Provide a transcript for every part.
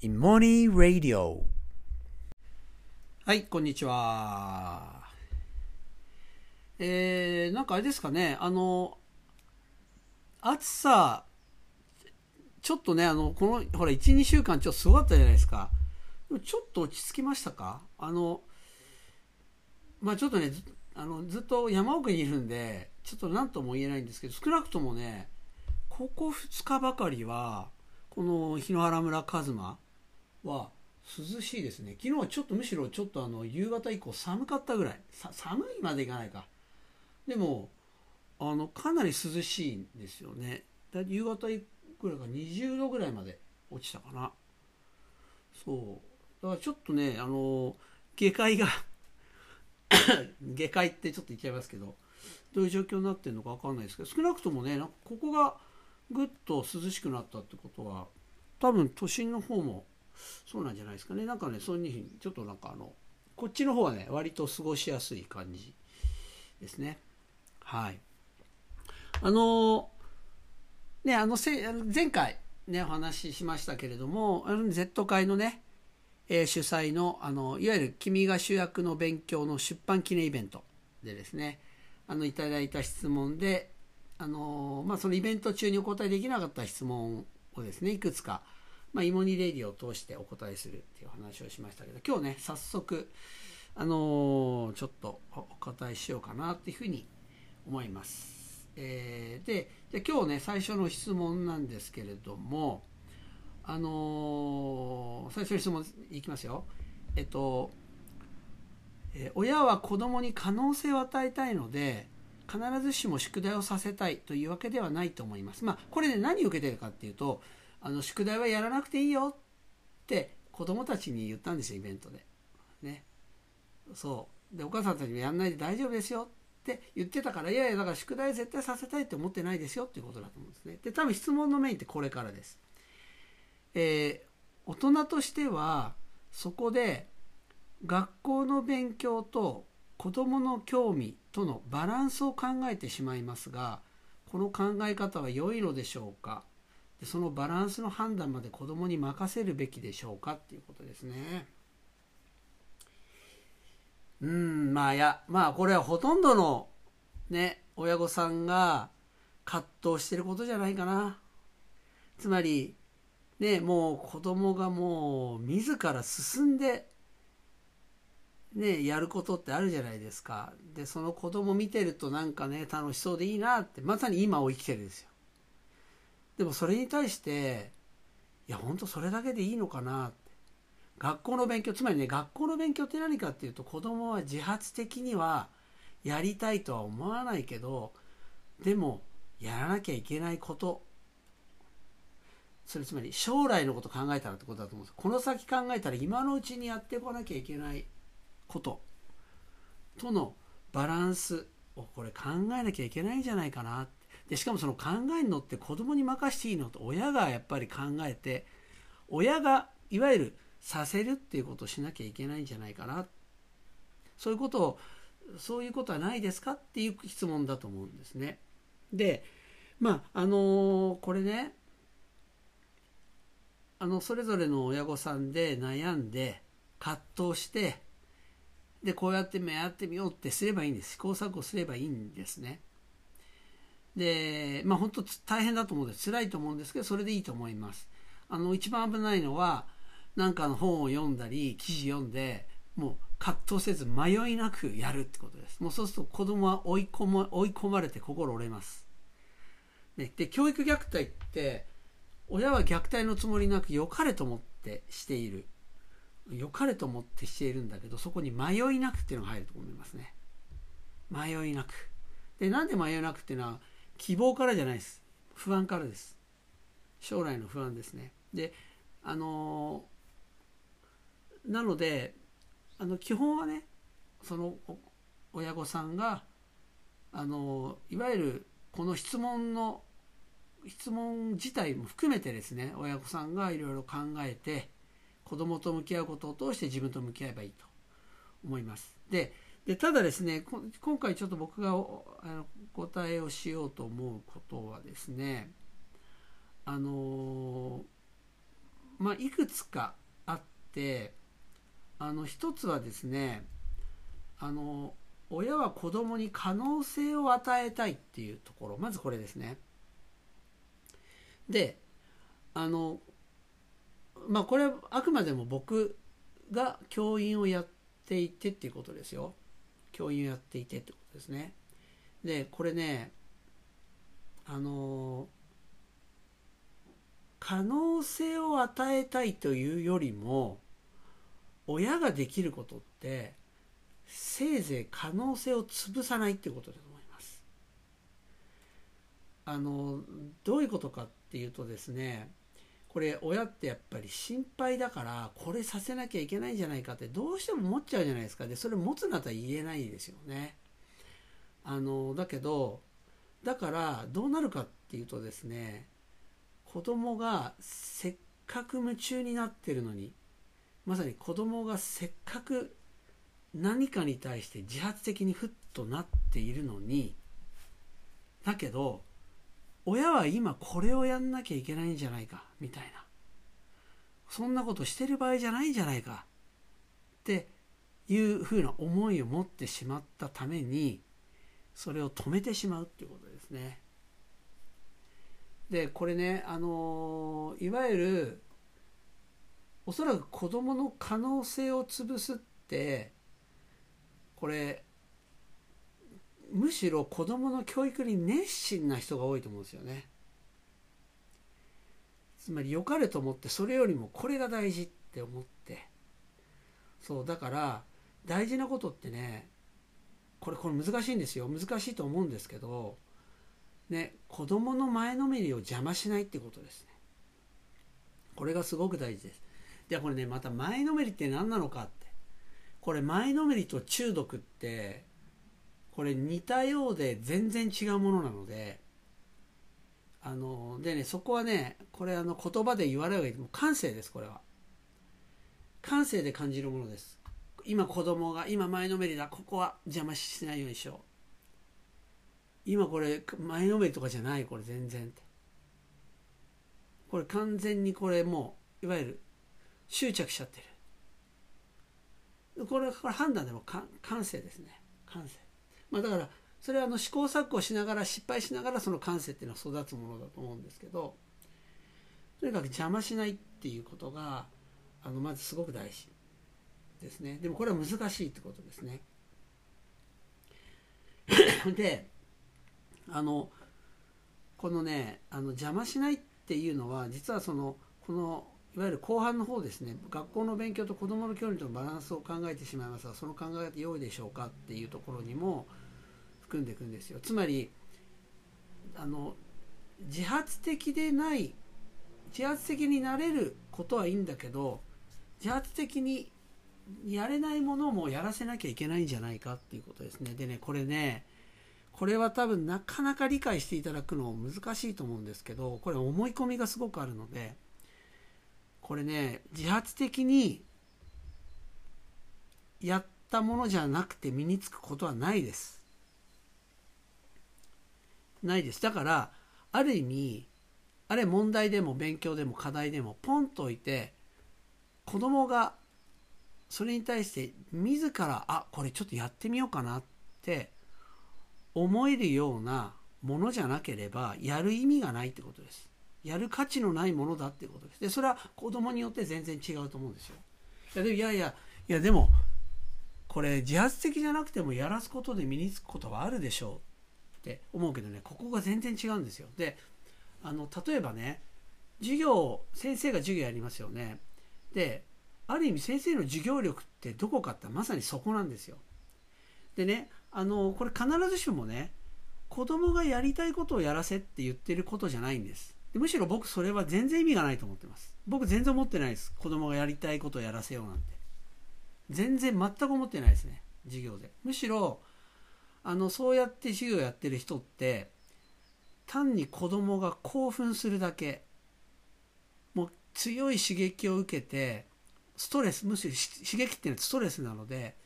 in Money Radio はい、こんにちは。えー、なんかあれですかね、あの、暑さ、ちょっとね、あの、この、ほら、1、2週間ちょっとすごかったじゃないですか。ちょっと落ち着きましたか？あの、まあちょっとね、あのずっと山奥にいるんで、ちょっと何とも言えないんですけど、少なくともね、ここ2日ばかりは、この檜原村一馬は涼しいですね。昨日はちょっとむしろちょっとあの夕方以降寒かったぐらい。さ寒いまでいかないか。でも、あの、かなり涼しいんですよね。だ夕方ぐらいが20度ぐらいまで落ちたかな。そう。だからちょっとね、あの、下界が 下界ってちょっと言っちゃいますけど、どういう状況になってるのかわかんないですけど、少なくともね、なんかここがぐっと涼しくなったってことは、多分都心の方もそうなんじゃないですかね。なんかね、そういうふうに、ちょっとなんかあの、こっちの方はね、割と過ごしやすい感じですね。はい。あの、ね、あのせ、前回ね、お話ししましたけれども、あの Z 会のね、えー主催の、あの、いわゆる君が主役の勉強の出版記念イベントでですね、あの、いただいた質問で、あの、まあ、そのイベント中にお答えできなかった質問をですね、いくつか、まあ、イモニレディを通してお答えするっていう話をしましたけど、今日ね、早速、あのちょっとお答えしようかなっていうふうに思います。えーで、じゃあ今日ね、最初の質問なんですけれども、あのー最初の質問いきますよ。えっと、え親は子供に可能性を与えたいので、必ずしも宿題をさせたいというわけではないと思います。まあ、これで何を受けてるかっていうと、あの、宿題はやらなくていいよって子供たちに言ったんですよ、イベントで。ね。そう。で、お母さんたちもやんないで大丈夫ですよって言ってたから、いやいや、だから宿題絶対させたいって思ってないですよっていうことだと思うんですね。で、多分質問のメインってこれからです。えー大人としては、そこで学校の勉強と子供の興味とのバランスを考えてしまいますが、この考え方は良いのでしょうか？でそのバランスの判断まで子供に任せるべきでしょうかっていうことですね。うん、まあいや、まあこれはほとんどのね、親御さんが葛藤してることじゃないかな。つまり、ね、もう子供がもう自ら進んで、ね、やることってあるじゃないですか。で、その子供見てるとなんかね、楽しそうでいいなって、まさに今を生きてるんですよ。でもそれに対して、いや、本当それだけでいいのかな？って。学校の勉強、つまりね、学校の勉強って何かっていうと、子供は自発的にはやりたいとは思わないけど、でも、やらなきゃいけないこと。それつまり将来のこと考えたらってことだと思うんです。この先考えたら今のうちにやってこなきゃいけないこととのバランスをこれ考えなきゃいけないんじゃないかなってでしかもその考えるのって子供に任していいのと親がやっぱり考えて親がいわゆるさせるっていうことをしなきゃいけないんじゃないかな。そういうことをそういうことはないですか？っていう質問だと思うんですね。でまああのこれねあのそれぞれの親御さんで悩んで葛藤してでこうやってやってみようってすればいいんです。試行錯誤すればいいんですね。でまあ本当大変だと思うんです。辛いと思うんですけどそれでいいと思います。あの一番危ないのはなんかの本を読んだり記事読んでもう葛藤せず迷いなくやるってことです。もうそうすると子供は追い込ま追い込まれて心折れます、ね、で教育虐待って親は虐待のつもりなく良かれと思ってしている。良かれと思ってしているんだけどそこに迷いなくっていうのが入ると思いますね。迷いなく。でなんで迷いなくっていうのは希望からじゃないです。不安からです。将来の不安ですね。であのなのであの基本はねその親御さんがあのいわゆるこの質問の質問自体も含めてですね親御さんがいろいろ考えて子供と向き合うことを通して自分と向き合えばいいと思います。ででただですね今回ちょっと僕があの答えをしようと思うことはですねあのまあ、いくつかあってあの一つはですねあの親は子供に可能性を与えたいっていうところまずこれですね。であのまあこれはあくまでも僕が教員をやっていてっていうことですよ。教員をやっていてってことですね。でこれねあの可能性を与えたいというよりも親ができることってせいぜい可能性を潰さないっていうことだと思います。あのどういうことかっていうとですねこれ親ってやっぱり心配だからこれさせなきゃいけないんじゃないかってどうしても思っちゃうじゃないですか。でそれ持つなとは言えないですよね。あのだけどだからどうなるかっていうとですね子供がせっかく夢中になってるのにまさに子供がせっかく何かに対して自発的にふっとなっているのにだけど親は今これをやんなきゃいけないんじゃないかみたいなそんなことしてる場合じゃないんじゃないかっていうふうな思いを持ってしまったためにそれを止めてしまうっていうことですね。でこれねあのいわゆるおそらく子どもの可能性を潰すってこれむしろ子どもの教育に熱心な人が多いと思うんですよね。つまり良かれと思ってそれよりもこれが大事って思って。そうだから大事なことってねこれこれ難しいんですよ。難しいと思うんですけどね子供の前のめりを邪魔しないってことですね。これがすごく大事です。ではこれねまた前のめりって何なのかって。これ前のめりと中毒ってこれ似たようで全然違うものなのであのでねそこはねこれあの言葉で言われるわけでも感性ですこれは。感性で感じるものです。今子供が今前のめりだ。ここは邪魔しないようにしよう。今これ前のめりとかじゃないこれ全然って。これ完全にこれもういわゆる執着しちゃってる。これこれ判断でも感性ですね。感性。まあだからそれはあの試行錯誤しながら失敗しながらその感性っていうのは育つものだと思うんですけどとにかく邪魔しないっていうことがあのまずすごく大事ですね。でもこれは難しいってことですね。であのこのねあの邪魔しないっていうのは実はそのこのいわゆる後半の方ですね。学校の勉強と子どもの距離とのバランスを考えてしまいますがその考え方良いでしょうかっていうところにも含んでいくんですよ。つまりあの自発的でない自発的になれることはいいんだけど自発的にやれないものもやらせなきゃいけないんじゃないかっていうことですね。でねこれねこれは多分なかなか理解していただくの難しいと思うんですけどこれ思い込みがすごくあるのでこれね自発的にやったものじゃなくて身につくことはないです。ないです。だからある意味あれ問題でも勉強でも課題でもポンと置いて子供がそれに対して自らあこれちょっとやってみようかなって思えるようなものじゃなければやる意味がないってことです。やる価値のないものだってことです。でそれは子供によって全然違うと思うんですよ。いやでもいやいやいやでもこれ自発的じゃなくてもやらすことで身につくことはあるでしょう。って思うけどねここが全然違うんですよ。であの例えばね授業先生が授業やりますよね。である意味先生の授業力ってどこかってまさにそこなんですよ。でねあのこれ必ずしもね子供がやりたいことをやらせって言ってることじゃないんです。でむしろ僕それは全然意味がないと思ってます。僕全然思ってないです。子供がやりたいことをやらせようなんて。全然全く思ってないですね授業で。むしろあのそうやって授業やってる人って単に子供が興奮するだけ。もう強い刺激を受けてストレスむしろ刺激っていうのはストレスなので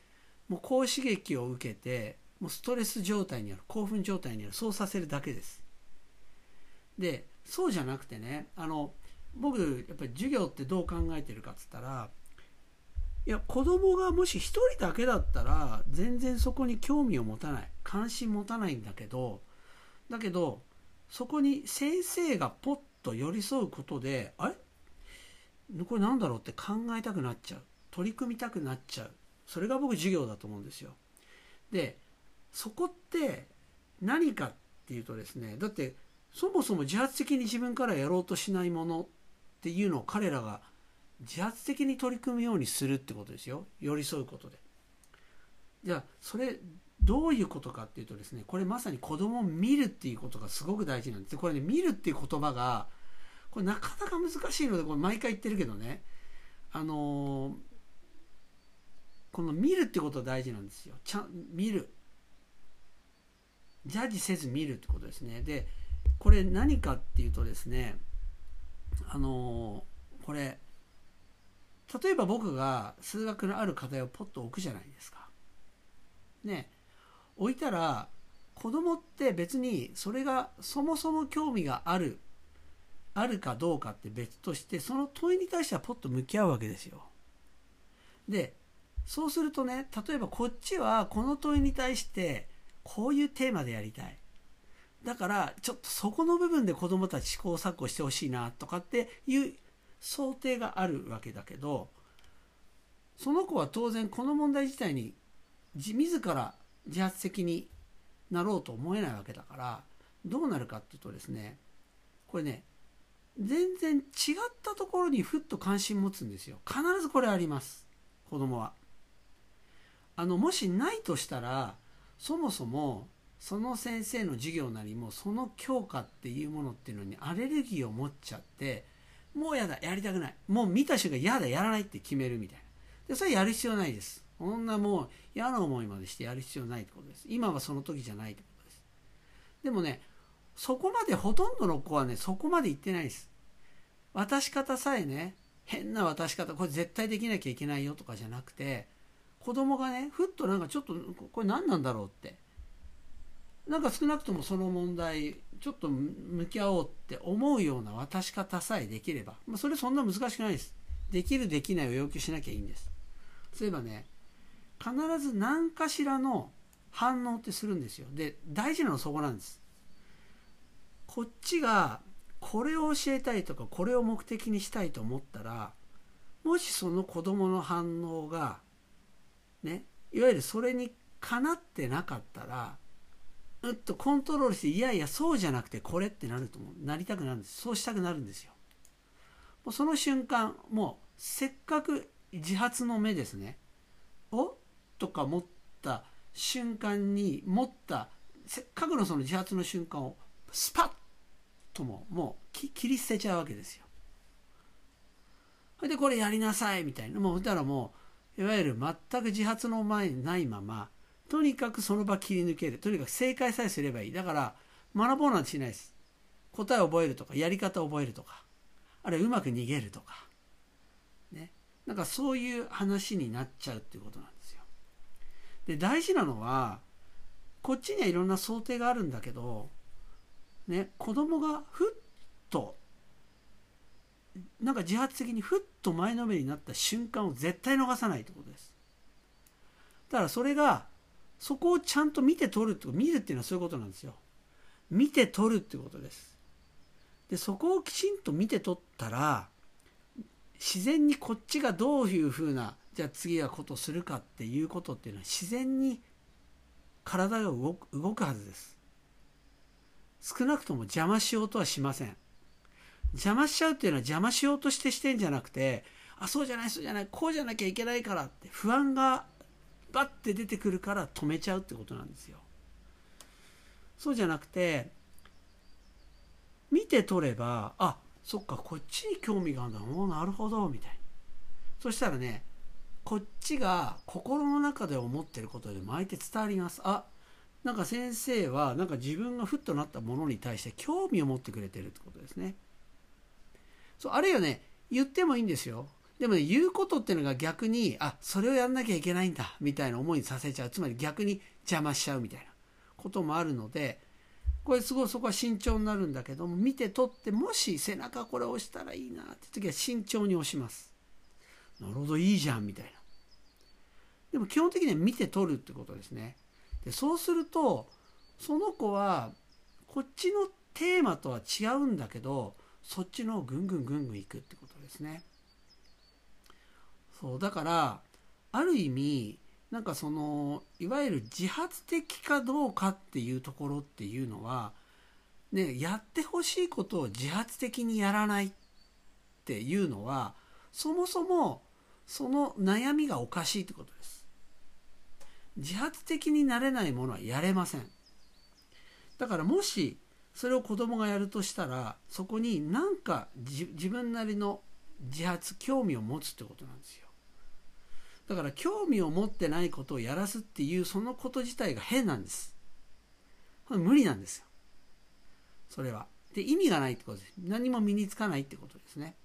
もう高刺激を受けてもうストレス状態にある興奮状態にあるそうさせるだけです。でそうじゃなくてねあの僕やっぱり授業ってどう考えてるかっつったらいや子供がもし一人だけだったら全然そこに興味を持たない。関心持たないんだけどだけどそこに先生がポッと寄り添うことであれ？これなんだろうって考えたくなっちゃう。取り組みたくなっちゃう。それが僕授業だと思うんですよ。でそこって何かっていうとですねだってそもそも自発的に自分からやろうとしないものっていうのを彼らが自発的に取り組むようにするってことですよ。寄り添うことで。じゃあそれどういうことかっていうとですねこれまさに子供を見るっていうことがすごく大事なんです。これね見るっていう言葉がこれなかなか難しいのでこれ毎回言ってるけどね。あのーこの見るってことが大事なんですよ。ちゃん見る。ジャッジせず見るってことですね。でこれ何かっていうとですねあのーこれ例えば僕が数学のある課題をポッと置くじゃないですか。ね。置いたら子供って別にそれがそもそも興味があるあるかどうかって別としてその問いに対してはポッと向き合うわけですよ。でそうするとね例えばこっちはこの問いに対してこういうテーマでやりたい。だからちょっとそこの部分で子どもたち試行錯誤してほしいなとかっていう想定があるわけだけどその子は当然この問題自体に自ら自発的になろうと思えないわけだからどうなるかっていうとですねこれね全然違ったところにふっと関心持つんですよ。必ずこれあります。子供は。あのもしないとしたらそもそもその先生の授業なりもその教科っていうものっていうのにアレルギーを持っちゃってもうやだやりたくない。もう見た瞬間やだやらないって決めるみたいな。でそれやる必要ないです。そんなもう嫌な思いまでしてやる必要ないってことです。今はその時じゃないってことです。でもねそこまでほとんどの子はねそこまで言ってないです。渡し方さえね変な渡し方これ絶対できなきゃいけないよとかじゃなくて子供がねふっとなんかちょっとこれ何なんだろうって。なんか少なくともその問題ちょっと向き合おうって思うような渡し方さえできれば、まあ、それそんな難しくないです。できるできないを要求しなきゃいいんです。そういえばね必ず何かしらの反応ってするんですよ。で大事なのはそこなんです。こっちがこれを教えたいとかこれを目的にしたいと思ったらもしその子供の反応がねいわゆるそれにかなってなかったらうっとコントロールしていやいやそうじゃなくてこれってなると思う。なりたくなるんです。そうしたくなるんですよ。もうその瞬間もうせっかく自発の目ですね。おとか持った瞬間に持ったせっかくのその自発の瞬間をスパッとももう切り捨てちゃうわけですよ。それでこれやりなさいみたいな。もうだからもういわゆる全く自発の前にないままとにかくその場切り抜ける。とにかく正解さえすればいい。だから学ぼうなんてしないです。答えを覚えるとかやり方を覚えるとかあるいはうまく逃げるとか。ね。なんかそういう話になっちゃうっていうことなんですよ。で大事なのはこっちにはいろんな想定があるんだけどね子供がふっとなんか自発的にふっと前のめりになった瞬間を絶対逃さないってことです。だからそれがそこをちゃんと見て取るって見るっていうのはそういうことなんですよ。見て取るってことです。でそこをきちんと見て取ったら自然にこっちがどういうふうなじゃあ次はことするかっていうことっていうのは自然に体が動く動くはずです。少なくとも邪魔しようとはしません。邪魔しちゃうっていうのは邪魔しようとしてしてんじゃなくてあそうじゃないそうじゃないこうじゃなきゃいけないからって不安がバッて出てくるから止めちゃうってことなんですよ。そうじゃなくて見て取ればあそっかこっちに興味があるんだ。おなるほどみたいな。そしたらねこっちが心の中で思ってることでも相手伝わります。あなんか先生はなんか自分がふっとなったものに対して興味を持ってくれてるってことですね。そうあるいはね言ってもいいんですよ。でもね言うことっていうのが逆にあそれをやんなきゃいけないんだみたいな思いにさせちゃう。つまり逆に邪魔しちゃうみたいな。こともあるのでこれすごいそこは慎重になるんだけども見て取ってもし背中これ押したらいいなって時は慎重に押します。なるほどいいじゃんみたいな。でも基本的には見て取るってことですね。でそうするとその子はこっちのテーマとは違うんだけどそっちのぐんぐんぐんぐんいくってことですね。そうだからある意味なんかそのいわゆる自発的かどうかっていうところっていうのは、ね、やってほしいことを自発的にやらないっていうのはそもそもその悩みがおかしいってことです。自発的になれないものはやれません。だからもしそれを子供がやるとしたらそこに何か自分なりの自発興味を持つってことなんですよ。だから興味を持ってないことをやらすっていうそのこと自体が変なんです。無理なんですよ。それは。で意味がないってことです。何も身につかないってことですね。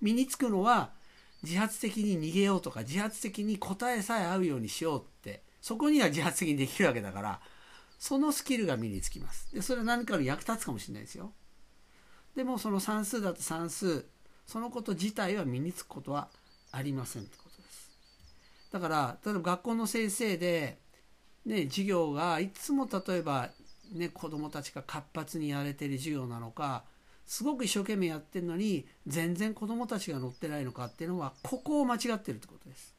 身につくのは自発的に逃げようとか自発的に答えさえ合うようにしようってそこには自発的にできるわけだからそのスキルが身につきます。でそれは何かの役立つかもしれないですよ。でもその算数だと算数そのこと自体は身につくことはありませんと。だから例えば学校の先生でね授業がいつも例えばね子供たちが活発にやれてる授業なのかすごく一生懸命やってるのに全然子供たちが乗ってないのかっていうのはここを間違ってるってことです。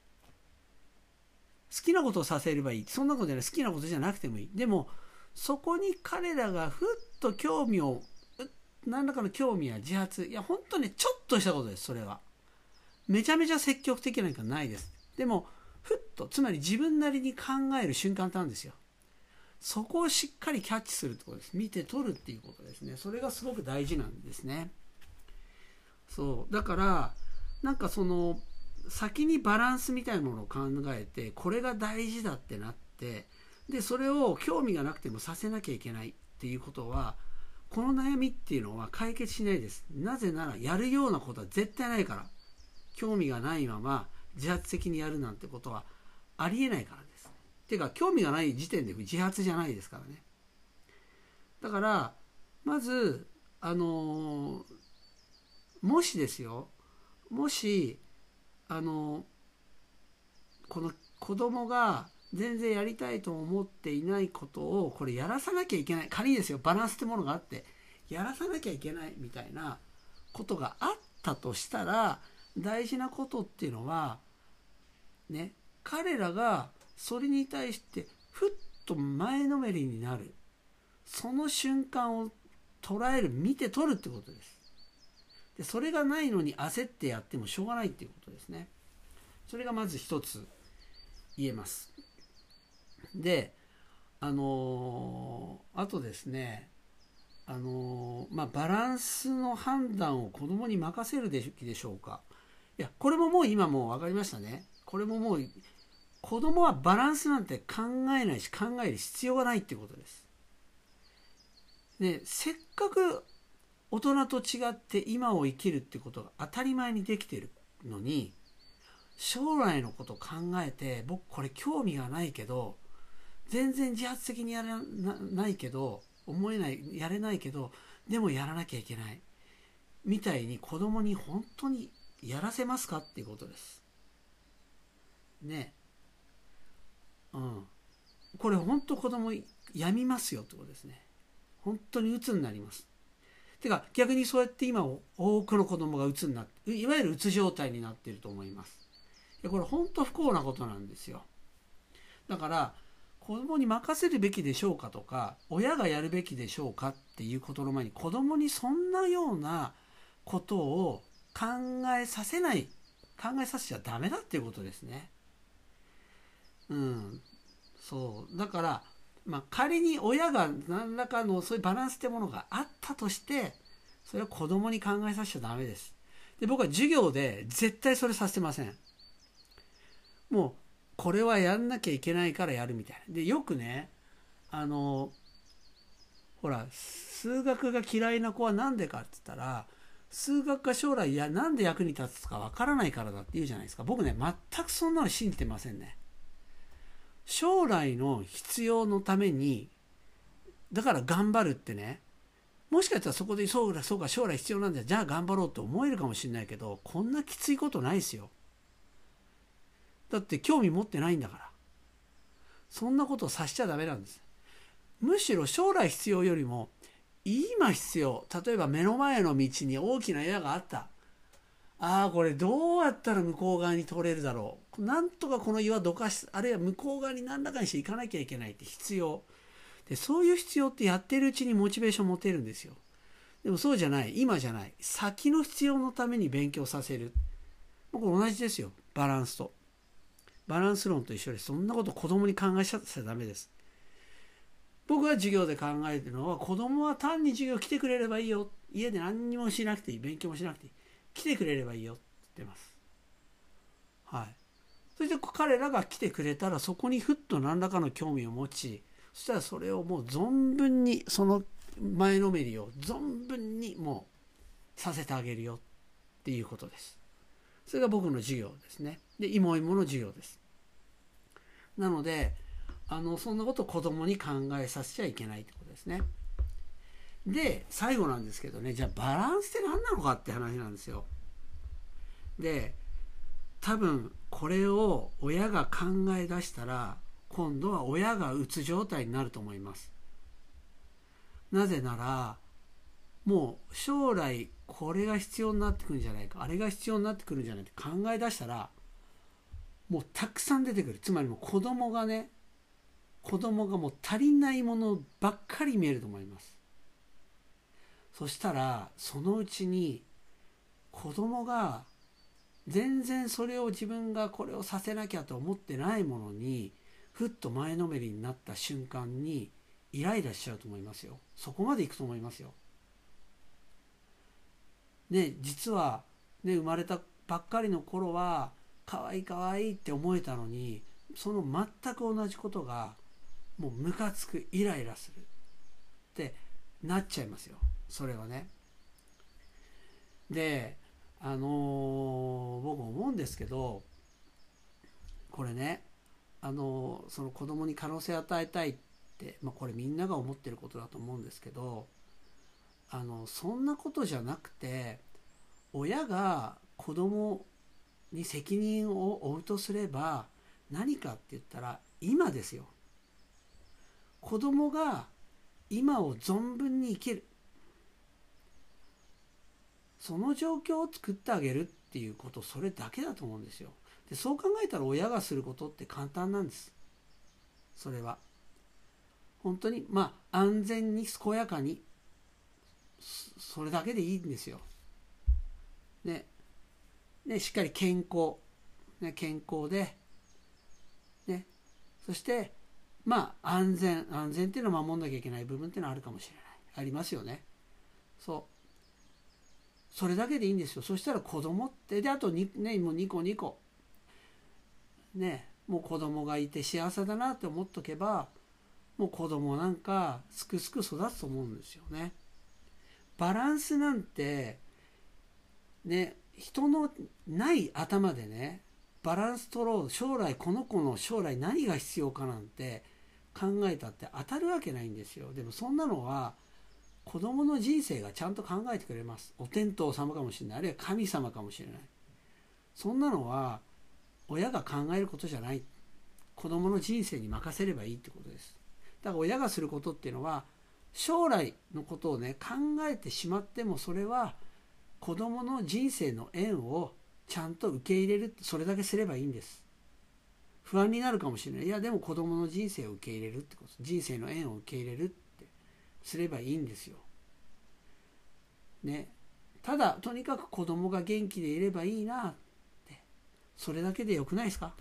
好きなことをさせればいい。そんなことじゃない。好きなことじゃなくてもいい。でもそこに彼らがふっと興味を何らかの興味や自発いや本当にちょっとしたことですそれは。めちゃめちゃ積極的なんかないです。でもふっとつまり自分なりに考える瞬間なんですよ。そこをしっかりキャッチするってことです。見て取るっていうことですね。それがすごく大事なんですね。そう。だからなんかその先にバランスみたいなものを考えてこれが大事だってなってでそれを興味がなくてもさせなきゃいけないっていうことはこの悩みっていうのは解決しないです。なぜならやるようなことは絶対ないから。興味がないまま自発的にやるなんてことはありえないからです。ていうか興味がない時点で自発じゃないですからね。だからまずあのもしですよ。もしあのこの子供が全然やりたいと思っていないことをこれやらさなきゃいけない。仮にですよバランスってものがあってやらさなきゃいけないみたいなことがあったとしたら大事なことっていうのはね彼らがそれに対してふっと前のめりになる。その瞬間を捉える見て取るってことです。でそれがないのに焦ってやってもしょうがないっていうことですね。それがまず一つ言えます。であのー、あとですねあのー、まあ、バランスの判断を子供に任せるべきでしょうか。いやこれももう今もう分かりましたね。これももう子供はバランスなんて考えないし考える必要がないってことです。でせっかく大人と違って今を生きるってことが当たり前にできてるのに将来のことを考えて僕これ興味がないけど全然自発的にやらないけど思えないやれないけどでもやらなきゃいけないみたいに子供に本当にやらせますかっていうことです。ね。うん。これ本当子供やみますよってことですね。本当に鬱になります。てか逆にそうやって今多くの子供が鬱になっていわゆる鬱状態になってると思います。これ本当不幸なことなんですよ。だから子供に任せるべきでしょうかとか親がやるべきでしょうかっていうことの前に子供にそんなようなことを考えさせない考えさせちゃダメだっていうことですね。うんそう。だからまあ、仮に親が何らかのそういうバランスってものがあったとしてそれは子供に考えさせちゃダメです。で僕は授業で絶対それさせてません。もうこれはやんなきゃいけないからやるみたいな。でよくねあのほら数学が嫌いな子は何でかって言ったら数学が将来いや何で役に立つかわからないからだって言うじゃないですか。僕ね全くそんなの信じてませんね。将来の必要のためにだから頑張るってねもしかしたらそこでそうだそうか将来必要なんだじゃあ頑張ろうって思えるかもしれないけどこんなきついことないですよ。だって興味持ってないんだから。そんなことをさしちゃダメなんです。むしろ将来必要よりも今必要。例えば目の前の道に大きな矢があった。ああこれどうやったら向こう側に通れるだろう。なんとかこの岩どかしあるいは向こう側に何らかにして行かなきゃいけないって必要。でそういう必要ってやってるうちにモチベーション持てるんですよ。でもそうじゃない。今じゃない。先の必要のために勉強させる。これ同じですよ。バランスと。バランス論と一緒でそんなこと子供に考えちゃダメです。僕が授業で考えてるのは子供は単に授業来てくれればいいよ。家で何にもしなくていい。勉強もしなくていい。来てくれればいいよって言ってます。はい。そして彼らが来てくれたらそこにふっと何らかの興味を持ちそしたらそれをもう存分にその前のめりを存分にもうさせてあげるよっていうことです。それが僕の授業ですね。で芋芋の授業です。なのであのそんなことを子供に考えさせちゃいけないってことですね。で最後なんですけどねじゃあバランスって何なのかって話なんですよ。で多分これを親が考え出したら今度は親がうつ状態になると思います。なぜならもう将来これが必要になってくるんじゃないかあれが必要になってくるんじゃないって考え出したらもうたくさん出てくる。つまりもう子供がね子供がもう足りないものばっかり見えると思います。そしたらそのうちに子供が全然それを自分がこれをさせなきゃと思ってないものにふっと前のめりになった瞬間にイライラしちゃうと思いますよ。そこまでいくと思いますよ。ね実はね生まれたばっかりの頃は可愛い可愛いって思えたのにその全く同じことがもうムカつくイライラするってなっちゃいますよ。それはね。であのー、僕思うんですけどこれねあのー、その子供に可能性を与えたいって、まあ、これみんなが思ってることだと思うんですけどあのそんなことじゃなくて親が子供に責任を負うとすれば何かって言ったら今ですよ子供が今を存分に生きるその状況を作ってあげるっていうことそれだけだと思うんですよ。でそう考えたら親がすることって簡単なんです。それは。本当にまあ安全に健やかにそれだけでいいんですよ。ね。ねしっかり健康、ね、健康で。ね。そしてまあ安全。安全っていうのを守んなきゃいけない部分っていうのはあるかもしれない。ありますよね。そう。それだけでいいんですよ。そしたら子供ってであとに、ね、もう2個2個。ねもう子供がいて幸せだなって思っとけばもう子供なんかすくすく育つと思うんですよね。バランスなんてね人のない頭でねバランス取ろう将来この子の将来何が必要かなんて考えたって当たるわけないんですよ。でもそんなのは子供の人生がちゃんと考えてくれます。お天道様かもしれない。あるいは神様かもしれない。そんなのは親が考えることじゃない。子供の人生に任せればいいってことです。だから親がすることっていうのは将来のことをね考えてしまってもそれは子供の人生の縁をちゃんと受け入れる。それだけすればいいんです。不安になるかもしれない。いやでも子供の人生を受け入れるってこと。人生の縁を受け入れる。ってすればいいんですよ。ね。ただとにかく子供が元気でいればいいなってそれだけでよくないですか？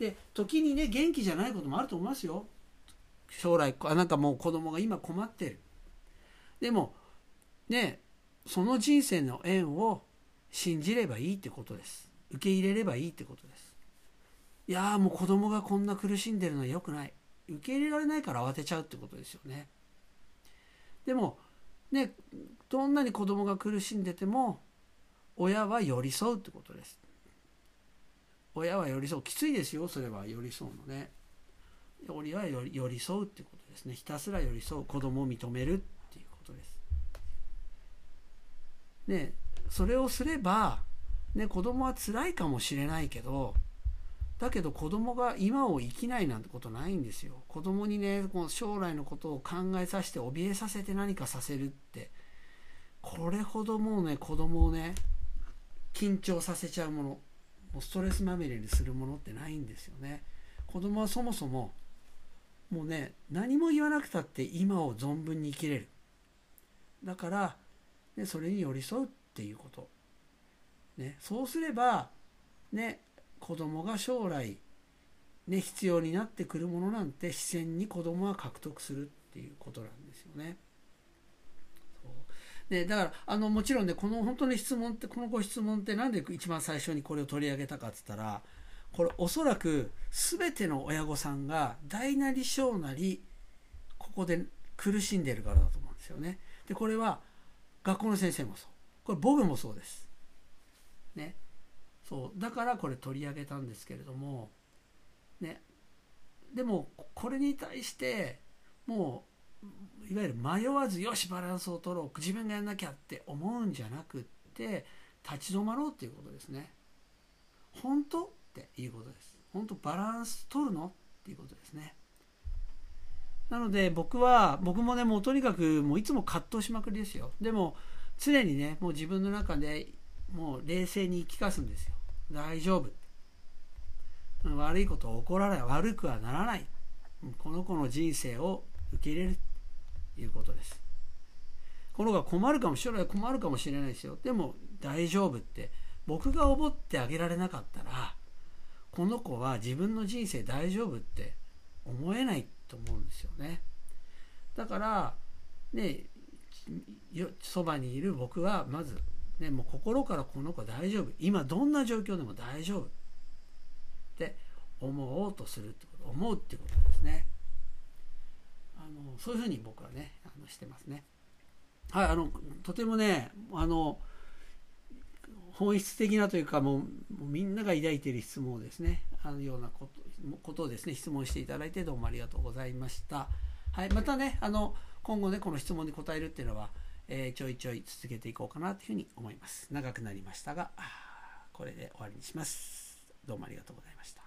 で時にね元気じゃないこともあると思いますよ。将来あなんかもう子供が今困ってる。でもねその人生の縁を信じればいいってことです。受け入れればいいってことです。いやもう子供がこんな苦しんでるのは良くない。受け入れられないから慌てちゃうってことですよね。でもねどんなに子供が苦しんでても親は寄り添うってことです。親は寄り添う。きついですよそれは寄り添うのね。親は寄り添うってことでですね。ひたすら寄り添う。子供を認めるっていうことです。ねそれをすれば、ね、子供は辛いかもしれないけどだけど子供が今を生きないなんてことないんですよ。子供にねこの将来のことを考えさせて怯えさせて何かさせるってこれほどもうね子供をね緊張させちゃうものもうストレスまみれにするものってないんですよね。子供はそもそももうね何も言わなくたって今を存分に生きれるだからね、それに寄り添うっていうこと、ね、そうすれば、ね、子供が将来、ね、必要になってくるものなんて自然に子供は獲得するっていうことなんですよね。ね、だからあのもちろんねこの本当に質問ってこのご質問って何で一番最初にこれを取り上げたかっつったらこれおそらく全ての親御さんが大なり小なりここで苦しんでるからだと思うんですよね。でこれは学校の先生もそうこれ僕もそうですねそうだからこれ取り上げたんですけれどもねでもこれに対してもういわゆる迷わずよしバランスを取ろう自分がやんなきゃって思うんじゃなくって立ち止まろうっていうことですね。本当っていうことです。本当バランス取るのっていうことですね。なので僕は僕もねもうとにかくもういつも葛藤しまくりですよ。でも常にねもう自分の中でもう冷静に言い聞かすんですよ。大丈夫。悪いことは起こらない。悪くはならない。この子の人生を受け入れるということです。この子が困るかも将来困るかもしれないですよ。でも大丈夫って僕がおぼってあげられなかったらこの子は自分の人生大丈夫って思えないと思うんですよね。だからねそばにいる僕はまず、ね、もう心からこの子大丈夫今どんな状況でも大丈夫って思おうとするってこと思うってことですね。あのそういうふうに僕はねあのしてますね。はいあのとてもねあの本質的なというかもうみんなが抱いている質問をですねあのようなことことをですね質問していただいてどうもありがとうございました。はい、またねあの今後ねこの質問に答えるっていうのは、えー、ちょいちょい続けていこうかなというふうに思います。長くなりましたがこれで終わりにします。どうもありがとうございました。